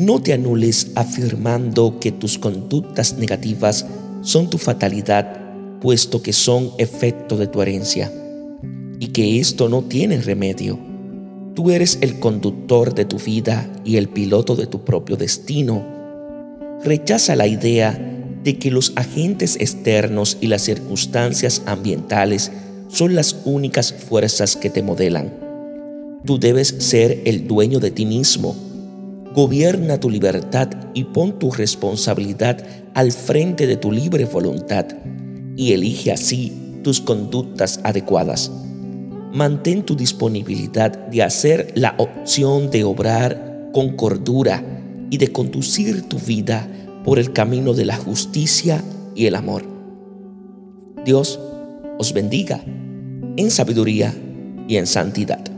No te anules afirmando que tus conductas negativas son tu fatalidad, puesto que son efecto de tu herencia, y que esto no tiene remedio. Tú eres el conductor de tu vida y el piloto de tu propio destino. Rechaza la idea de que los agentes externos y las circunstancias ambientales son las únicas fuerzas que te modelan. Tú debes ser el dueño de ti mismo. Gobierna tu libertad y pon tu responsabilidad al frente de tu libre voluntad y elige así tus conductas adecuadas. Mantén tu disponibilidad de hacer la opción de obrar con cordura y de conducir tu vida por el camino de la justicia y el amor. Dios os bendiga en sabiduría y en santidad.